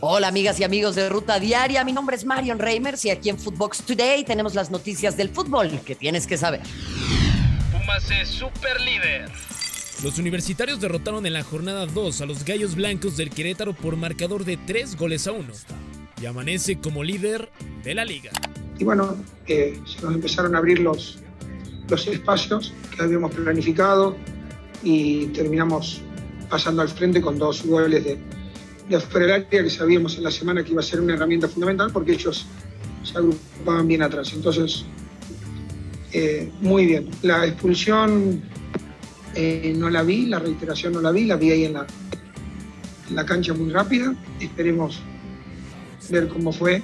Hola amigas y amigos de Ruta Diaria, mi nombre es Marion Reimers y aquí en Footbox Today tenemos las noticias del fútbol que tienes que saber. Pumas es super líder. Los universitarios derrotaron en la jornada 2 a los Gallos Blancos del Querétaro por marcador de 3 goles a 1 y amanece como líder de la liga. Y bueno, eh, se nos empezaron a abrir los, los espacios que habíamos planificado y terminamos pasando al frente con dos goles de, de afuera que sabíamos en la semana que iba a ser una herramienta fundamental porque ellos se agrupaban bien atrás. Entonces, eh, muy bien. La expulsión eh, no la vi, la reiteración no la vi, la vi ahí en la, la cancha muy rápida. Esperemos ver cómo fue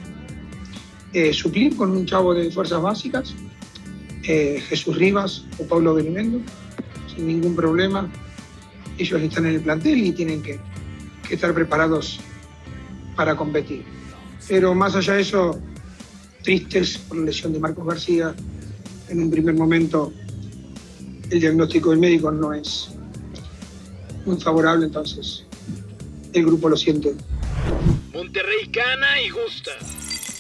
eh, suplir con un chavo de fuerzas básicas, eh, Jesús Rivas o Pablo Benimendo, sin ningún problema. Ellos están en el plantel y tienen que, que estar preparados para competir. Pero más allá de eso, tristes por la lesión de Marcos García. En un primer momento, el diagnóstico del médico no es muy favorable, entonces el grupo lo siente. Monterrey gana y gusta.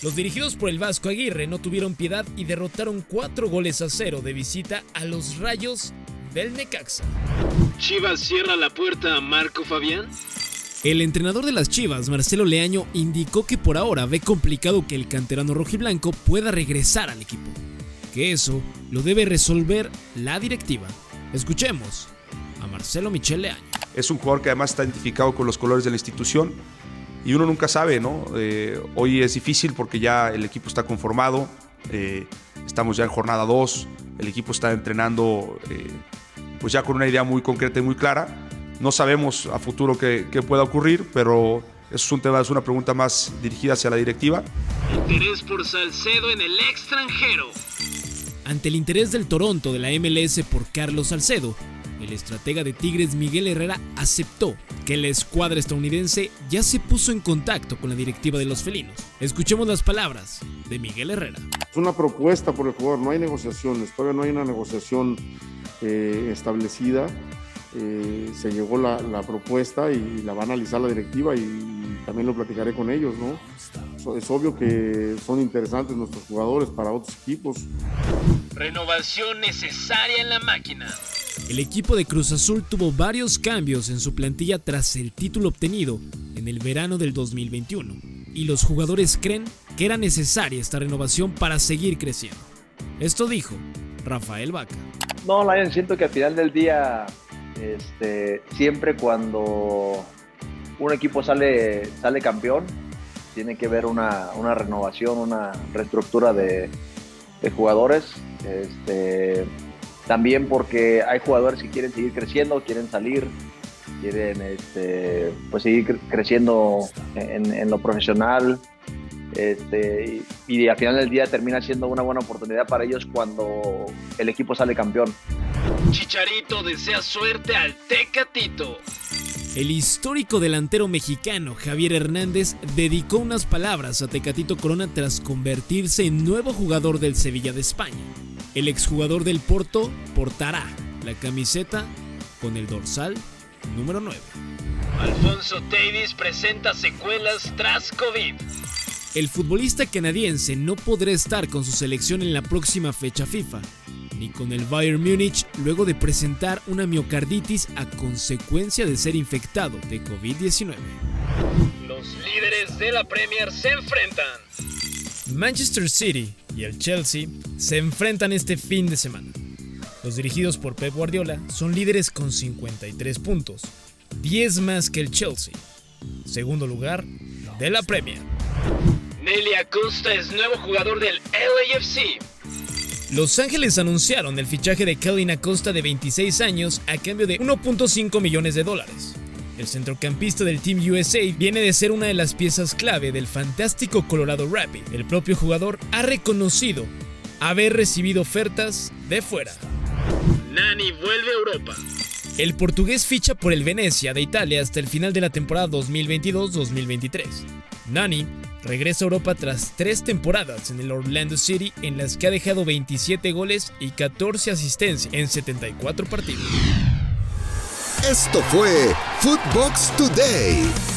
Los dirigidos por el Vasco Aguirre no tuvieron piedad y derrotaron 4 goles a 0 de visita a los Rayos del Necaxa. Chivas cierra la puerta a Marco Fabián. El entrenador de las Chivas, Marcelo Leaño, indicó que por ahora ve complicado que el canterano rojiblanco pueda regresar al equipo, que eso lo debe resolver la directiva. Escuchemos a Marcelo Michel Leaño. Es un jugador que además está identificado con los colores de la institución y uno nunca sabe, ¿no? Eh, hoy es difícil porque ya el equipo está conformado, eh, estamos ya en jornada 2, el equipo está entrenando eh, pues ya con una idea muy concreta y muy clara. No sabemos a futuro qué, qué pueda ocurrir, pero es un tema, es una pregunta más dirigida hacia la directiva. Interés por Salcedo en el extranjero. Ante el interés del Toronto de la MLS por Carlos Salcedo, el estratega de Tigres Miguel Herrera aceptó que la escuadra estadounidense ya se puso en contacto con la directiva de los felinos. Escuchemos las palabras de Miguel Herrera. Es una propuesta por el jugador, no hay negociaciones, todavía no hay una negociación eh, establecida. Eh, se llegó la, la, propuesta y la va a analizar la directiva y también lo platicaré con ellos, ¿no? Es obvio que son interesantes nuestros jugadores para otros equipos. Renovación necesaria en la máquina. El equipo de Cruz Azul tuvo varios cambios en su plantilla tras el título obtenido en el verano del 2021 y los jugadores creen que era necesaria esta renovación para seguir creciendo. Esto dijo Rafael Vaca. No, Lion, siento que al final del día, este, siempre cuando un equipo sale, sale campeón, tiene que ver una, una renovación, una reestructura de, jugadores. Este, también porque hay jugadores que quieren seguir creciendo, quieren salir, quieren este, pues seguir creciendo en, lo profesional. Y, al final del día termina siendo una buena oportunidad para ellos cuando el equipo sale campeón. Chicharito desea suerte al Tecatito. El histórico delantero mexicano Javier Hernández dedicó unas palabras a Tecatito Corona tras convertirse en nuevo jugador del Sevilla de España. El exjugador del Porto portará la camiseta con el dorsal número 9. Alfonso Davis presenta secuelas tras COVID. El futbolista canadiense no podrá estar con su selección en la próxima fecha FIFA, ni con el Bayern Múnich luego de presentar una miocarditis a consecuencia de ser infectado de COVID-19. Los líderes de la Premier se enfrentan. Manchester City y el Chelsea se enfrentan este fin de semana. Los dirigidos por Pep Guardiola son líderes con 53 puntos, 10 más que el Chelsea. Segundo lugar de la Premier. Nelly Acosta es nuevo jugador del LAFC. Los Ángeles anunciaron el fichaje de Kelly Acosta de 26 años a cambio de 1.5 millones de dólares. El centrocampista del Team USA viene de ser una de las piezas clave del fantástico Colorado Rapid. El propio jugador ha reconocido haber recibido ofertas de fuera. Nani vuelve a Europa. El portugués ficha por el Venecia de Italia hasta el final de la temporada 2022-2023. Nani regresa a Europa tras tres temporadas en el Orlando City en las que ha dejado 27 goles y 14 asistencias en 74 partidos. Esto fue Footbox Today.